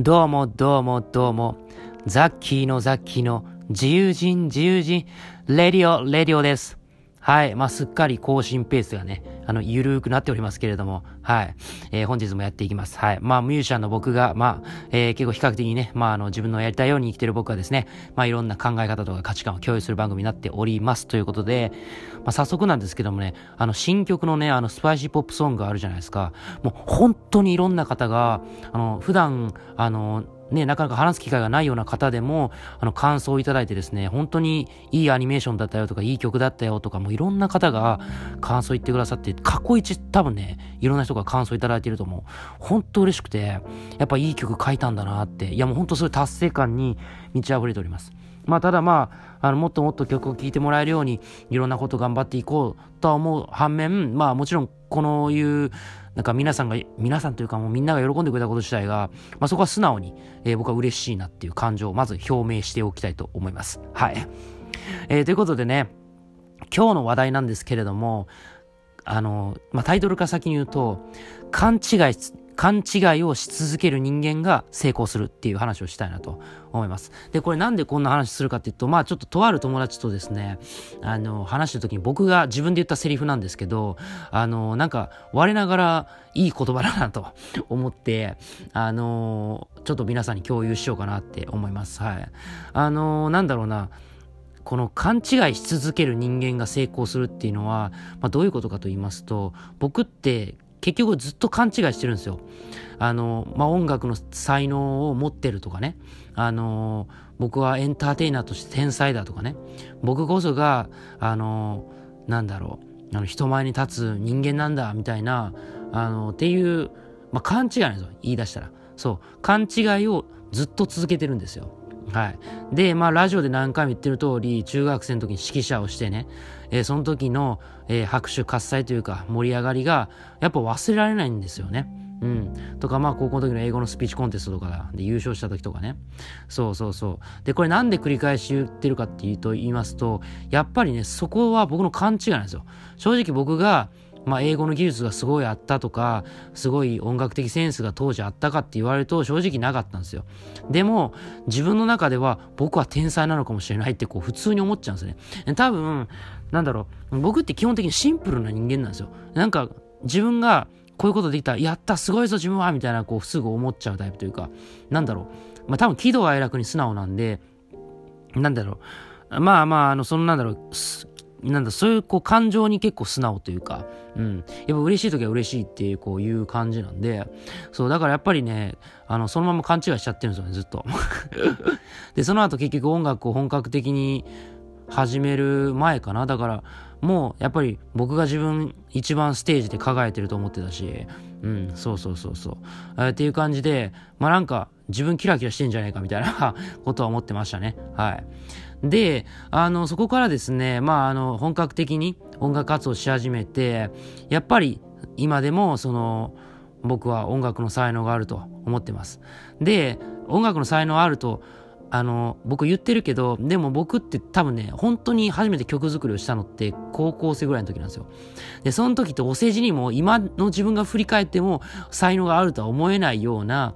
どうもどうもどうも、ザッキーのザッキーの自由人自由人、 Radio Radio です。はい。まあ、すっかり更新ペースがね、あの、ゆるーくなっておりますけれども、はい。えー、本日もやっていきます。はい。まあ、ミュージシャンの僕が、まあ、えー、結構比較的にね、まあ、あの、自分のやりたいように生きてる僕はですね、まあ、いろんな考え方とか価値観を共有する番組になっております。ということで、まあ、早速なんですけどもね、あの、新曲のね、あの、スパイシーポップソングあるじゃないですか。もう、本当にいろんな方が、あの、普段、あの、ね、なかなか話す機会がないような方でも、あの、感想をいただいてですね、本当にいいアニメーションだったよとか、いい曲だったよとか、もういろんな方が感想言ってくださって、過去一多分ね、いろんな人が感想いただいてると思う。本当嬉しくて、やっぱいい曲書いたんだなって、いやもう本当そういう達成感に満ち溢れております。まあ、ただまあ、あの、もっともっと曲を聴いてもらえるように、いろんなこと頑張っていこうとは思う反面、まあもちろん、このいう、なんか皆さんが、皆さんというかもうみんなが喜んでくれたこと自体が、まあそこは素直に、えー、僕は嬉しいなっていう感情をまず表明しておきたいと思います。はい。えー、ということでね、今日の話題なんですけれども、あの、まあタイトルから先に言うと、勘違い勘違いをし続ける人間が成功するっていう話をしたいなと思います。で、これなんでこんな話するかっていうと、まあちょっととある友達とですね、あの、話した時に僕が自分で言ったセリフなんですけど、あの、なんか我ながらいい言葉だなと思って、あの、ちょっと皆さんに共有しようかなって思います。はい。あの、なんだろうな、この勘違いし続ける人間が成功するっていうのは、まあ、どういうことかと言いますと、僕って結局ずっと勘違いしてるんですよ。あの、まあ、音楽の才能を持ってるとかね。あの、僕はエンターテイナーとして天才だとかね。僕こそが、あの、なんだろう、あの、人前に立つ人間なんだ、みたいな、あの、っていう、まあ、勘違いなんですよ。言い出したら。そう。勘違いをずっと続けてるんですよ。はい。で、まあ、ラジオで何回も言ってる通り、中学生の時に指揮者をしてね、えー、その時の、えー、拍手喝采というか、盛り上がりが、やっぱ忘れられないんですよね。うん。とか、まあ、高校の時の英語のスピーチコンテストとかで優勝した時とかね。そうそうそう。で、これなんで繰り返し言ってるかっていうと言いますと、やっぱりね、そこは僕の勘違いなんですよ。正直僕が、まあ、英語の技術がすごいあったとか、すごい音楽的センスが当時あったかって言われると正直なかったんですよ。でも、自分の中では僕は天才なのかもしれないってこう普通に思っちゃうんですね。多分、なんだろう、僕って基本的にシンプルな人間なんですよ。なんか、自分がこういうことできたら、やった、すごいぞ自分はみたいな、こう、すぐ思っちゃうタイプというか、なんだろう。まあ多分喜怒哀楽に素直なんで、なんだろう。まあまあ、あの、そのなんだろう、なんだ、そういうこう感情に結構素直というか、うん。やっぱ嬉しい時は嬉しいっていうこういう感じなんで、そう、だからやっぱりね、あの、そのまま勘違いしちゃってるんですよね、ずっと。で、その後結局音楽を本格的に始める前かな。だから、もうやっぱり僕が自分一番ステージで輝いてると思ってたし、うん、そうそうそうそう。えー、っていう感じで、まあなんか自分キラキラしてんじゃないかみたいな ことは思ってましたね。はい。で、あの、そこからですね、まあ、あの、本格的に音楽活動し始めて、やっぱり今でも、その、僕は音楽の才能があると思ってます。で、音楽の才能あると、あの、僕言ってるけど、でも僕って多分ね、本当に初めて曲作りをしたのって高校生ぐらいの時なんですよ。で、その時ってお世辞にも今の自分が振り返っても才能があるとは思えないような、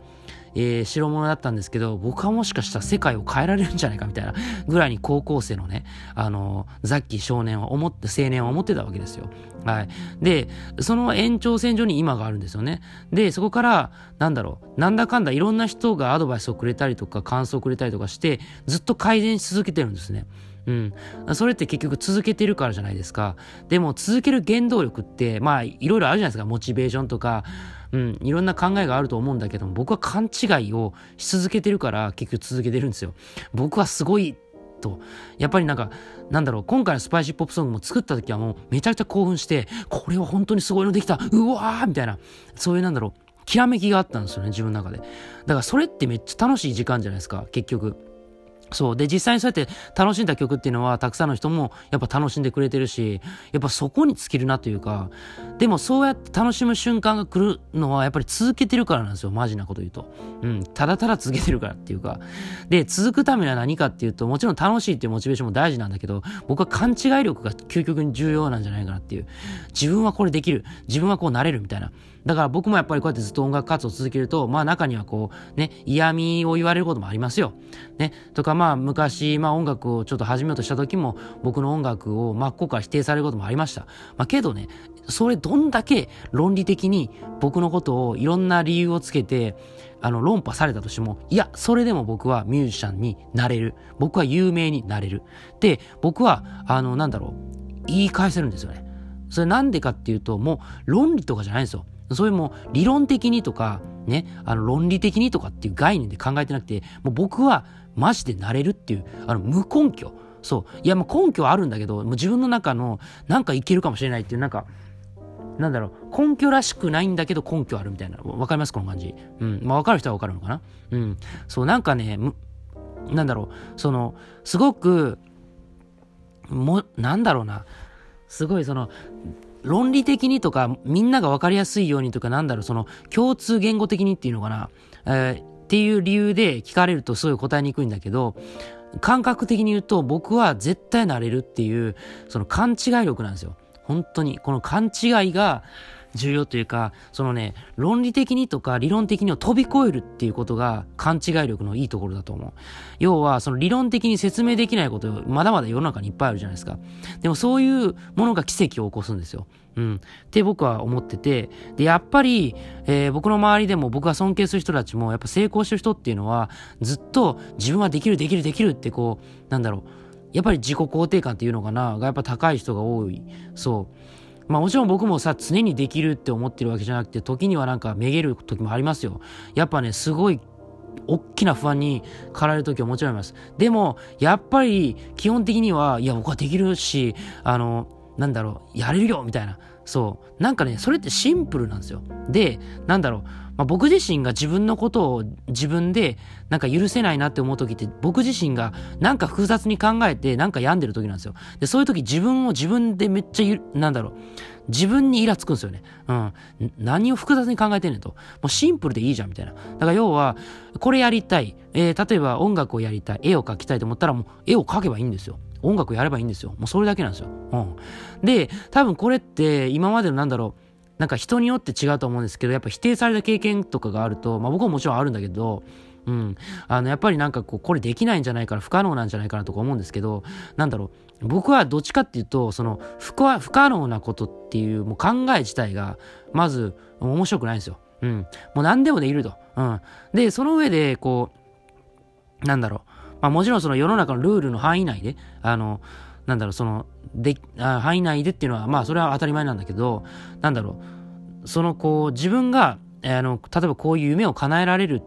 えー、代物だったんですけど、僕はもしかしたら世界を変えられるんじゃないかみたいなぐらいに高校生のね、あのザッキー少年は思って、青年は思ってたわけですよ。はい。で、その延長線上に今があるんですよね。で、そこから、なんだろう、なんだかんだいろんな人がアドバイスをくれたりとか、感想をくれたりとかして、ずっと改善し続けてるんですね。うん。それって結局続けてるからじゃないですか。でも続ける原動力って、まあ、いろいろあるじゃないですか。モチベーションとか、うん、いろんな考えがあると思うんだけども、僕は勘違いをし続けてるから結局続けてるんですよ。僕はすごいと。やっぱりなんか、なんだろう、今回のスパイシーポップソングも作った時はもうめちゃくちゃ興奮して、これは本当にすごいのできたうわーみたいな、そういうなんだろう、きらめきがあったんですよね、自分の中で。だからそれってめっちゃ楽しい時間じゃないですか、結局。そう。で、実際にそうやって楽しんだ曲っていうのは、たくさんの人もやっぱ楽しんでくれてるし、やっぱそこに尽きるなというか、でもそうやって楽しむ瞬間が来るのは、やっぱり続けてるからなんですよ。マジなこと言うと。うん。ただただ続けてるからっていうか。で、続くためには何かっていうと、もちろん楽しいっていうモチベーションも大事なんだけど、僕は勘違い力が究極に重要なんじゃないかなっていう。自分はこれできる。自分はこうなれるみたいな。だから僕もやっぱりこうやってずっと音楽活動を続けると、まあ中にはこう、ね、嫌味を言われることもありますよ。ね。とかまあ昔、まあ音楽をちょっと始めようとした時も、僕の音楽を真っ向から否定されることもありました。まあけどね、それどんだけ論理的に僕のことをいろんな理由をつけて、あの、論破されたとしても、いや、それでも僕はミュージシャンになれる。僕は有名になれる。で、僕は、あの、なんだろう、言い返せるんですよね。それなんでかっていうと、もう論理とかじゃないんですよ。そういうも理論的にとか、ね、あの論理的にとかっていう概念で考えてなくて、もう僕はマジでなれるっていう、あの無根拠。そう。いや、もう根拠はあるんだけど、もう自分の中のなんかいけるかもしれないっていう、なんか、なんだろう、根拠らしくないんだけど根拠あるみたいな。わかります？この感じ。うん。まあわかる人はわかるのかな？うん。そう、なんかね、なんだろう、その、すごく、も、なんだろうな、すごいその、論理的にとか、みんなが分かりやすいようにとか、なんだろう、その、共通言語的にっていうのかな、えー、っていう理由で聞かれるとすごい答えにくいんだけど、感覚的に言うと、僕は絶対なれるっていう、その勘違い力なんですよ。本当に。この勘違いが、重要というか、そのね、論理的にとか理論的にを飛び越えるっていうことが勘違い力のいいところだと思う。要は、その理論的に説明できないこと、まだまだ世の中にいっぱいあるじゃないですか。でもそういうものが奇跡を起こすんですよ。うん。って僕は思ってて、で、やっぱり、えー、僕の周りでも僕が尊敬する人たちも、やっぱ成功してる人っていうのは、ずっと自分はできる、できる、できるってこう、なんだろう、やっぱり自己肯定感っていうのかな、がやっぱ高い人が多い。そう。まあもちろん僕もさ、常にできるって思ってるわけじゃなくて、時にはなんかめげる時もありますよ。やっぱね、すごい大きな不安に駆られる時はもちろんあります。でも、やっぱり基本的には、いや、僕はできるし、あの、なんだろう、やれるよみたいな。そう。なんかね、それってシンプルなんですよ。で、なんだろう、まあ、僕自身が自分のことを自分でなんか許せないなって思う時って僕自身がなんか複雑に考えてなんか病んでる時なんですよ。で、そういう時自分を自分でめっちゃゆ、なんだろう、自分にイラつくんですよね。うん。何を複雑に考えてんねんと。もうシンプルでいいじゃんみたいな。だから要は、これやりたい。えー、例えば音楽をやりたい。絵を描きたいと思ったらもう絵を描けばいいんですよ。音楽やればいいんですよ。もうそれだけなんですよ。うん。で、多分これって今までのなんだろう、なんか人によって違うと思うんですけど、やっぱ否定された経験とかがあると、まあ僕はもちろんあるんだけど、うん。あの、やっぱりなんかこう、これできないんじゃないかな、不可能なんじゃないかなとか思うんですけど、なんだろう。僕はどっちかっていうと、その、不可、不可能なことっていう、もう考え自体が、まず、面白くないんですよ。うん。もう何でもできると。うん。で、その上で、こう、なんだろう。まあもちろんその世の中のルールの範囲内で、あの、なんだろう、その、で、あ範囲内でっていうのは、まあ、それは当たり前なんだけど、なんだろう、その、こう、自分が、あの、例えばこういう夢を叶えられる、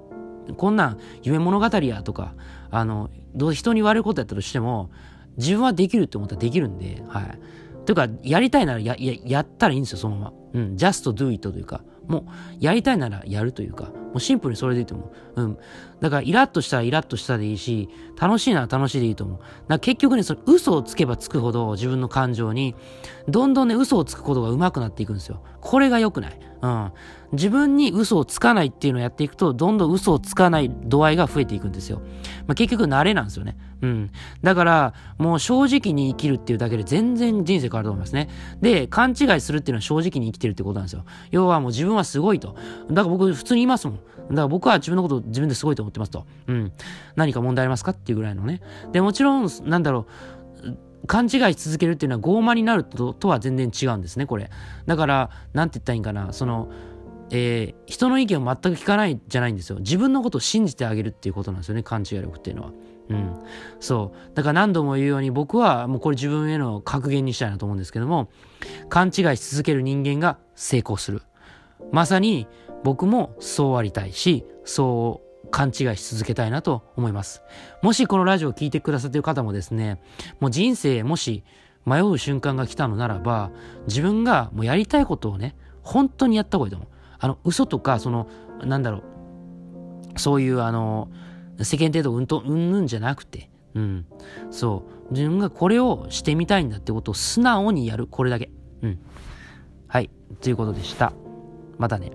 こんなん夢物語やとか、あの、どう人に言われることやったとしても、自分はできるって思ったらできるんで、はい。というか、やりたいならや、や、やったらいいんですよ、そのまま。うん、just do it というか、もう、やりたいならやるというか、もうシンプルにそれでいいと思う。うん。だから、イラッとしたらイラッとしたでいいし、楽しいなら楽しいでいいと思う。だから結局ね、その嘘をつけばつくほど自分の感情に、どんどんね、嘘をつくことが上手くなっていくんですよ。これが良くない。うん。自分に嘘をつかないっていうのをやっていくと、どんどん嘘をつかない度合いが増えていくんですよ。まあ、結局慣れなんですよね。うん。だから、もう正直に生きるっていうだけで全然人生変わると思いますね。で、勘違いするっていうのは正直に生きてるってことなんですよ。要はもう自分はすごいと。だから僕普通に言いますもん。だから僕は自分のこと自分ですごいと思ってますと。うん。何か問題ありますかっていうぐらいのね。で、もちろん、なんだろう。勘違いし続けるっていうのは傲慢になるととは全然違うんですね、これ。だから、なんて言ったらいいんかな。その、えー、人の意見を全く聞かないじゃないんですよ。自分のことを信じてあげるっていうことなんですよね、勘違い力っていうのは。うん。そう。だから何度も言うように僕はもうこれ自分への格言にしたいなと思うんですけども、勘違いし続ける人間が成功する。まさに僕もそうありたいし、そう勘違いし続けたいなと思います。もしこのラジオを聴いてくださっている方もですね、もう人生もし迷う瞬間が来たのならば、自分がもうやりたいことをね、本当にやった方がいいと思う。あの、嘘とか、その、なんだろう、そういう、あの、世間程度うんと、うんぬんじゃなくて、うん。そう。自分がこれをしてみたいんだってことを素直にやる。これだけ。うん。はい。ということでした。またね。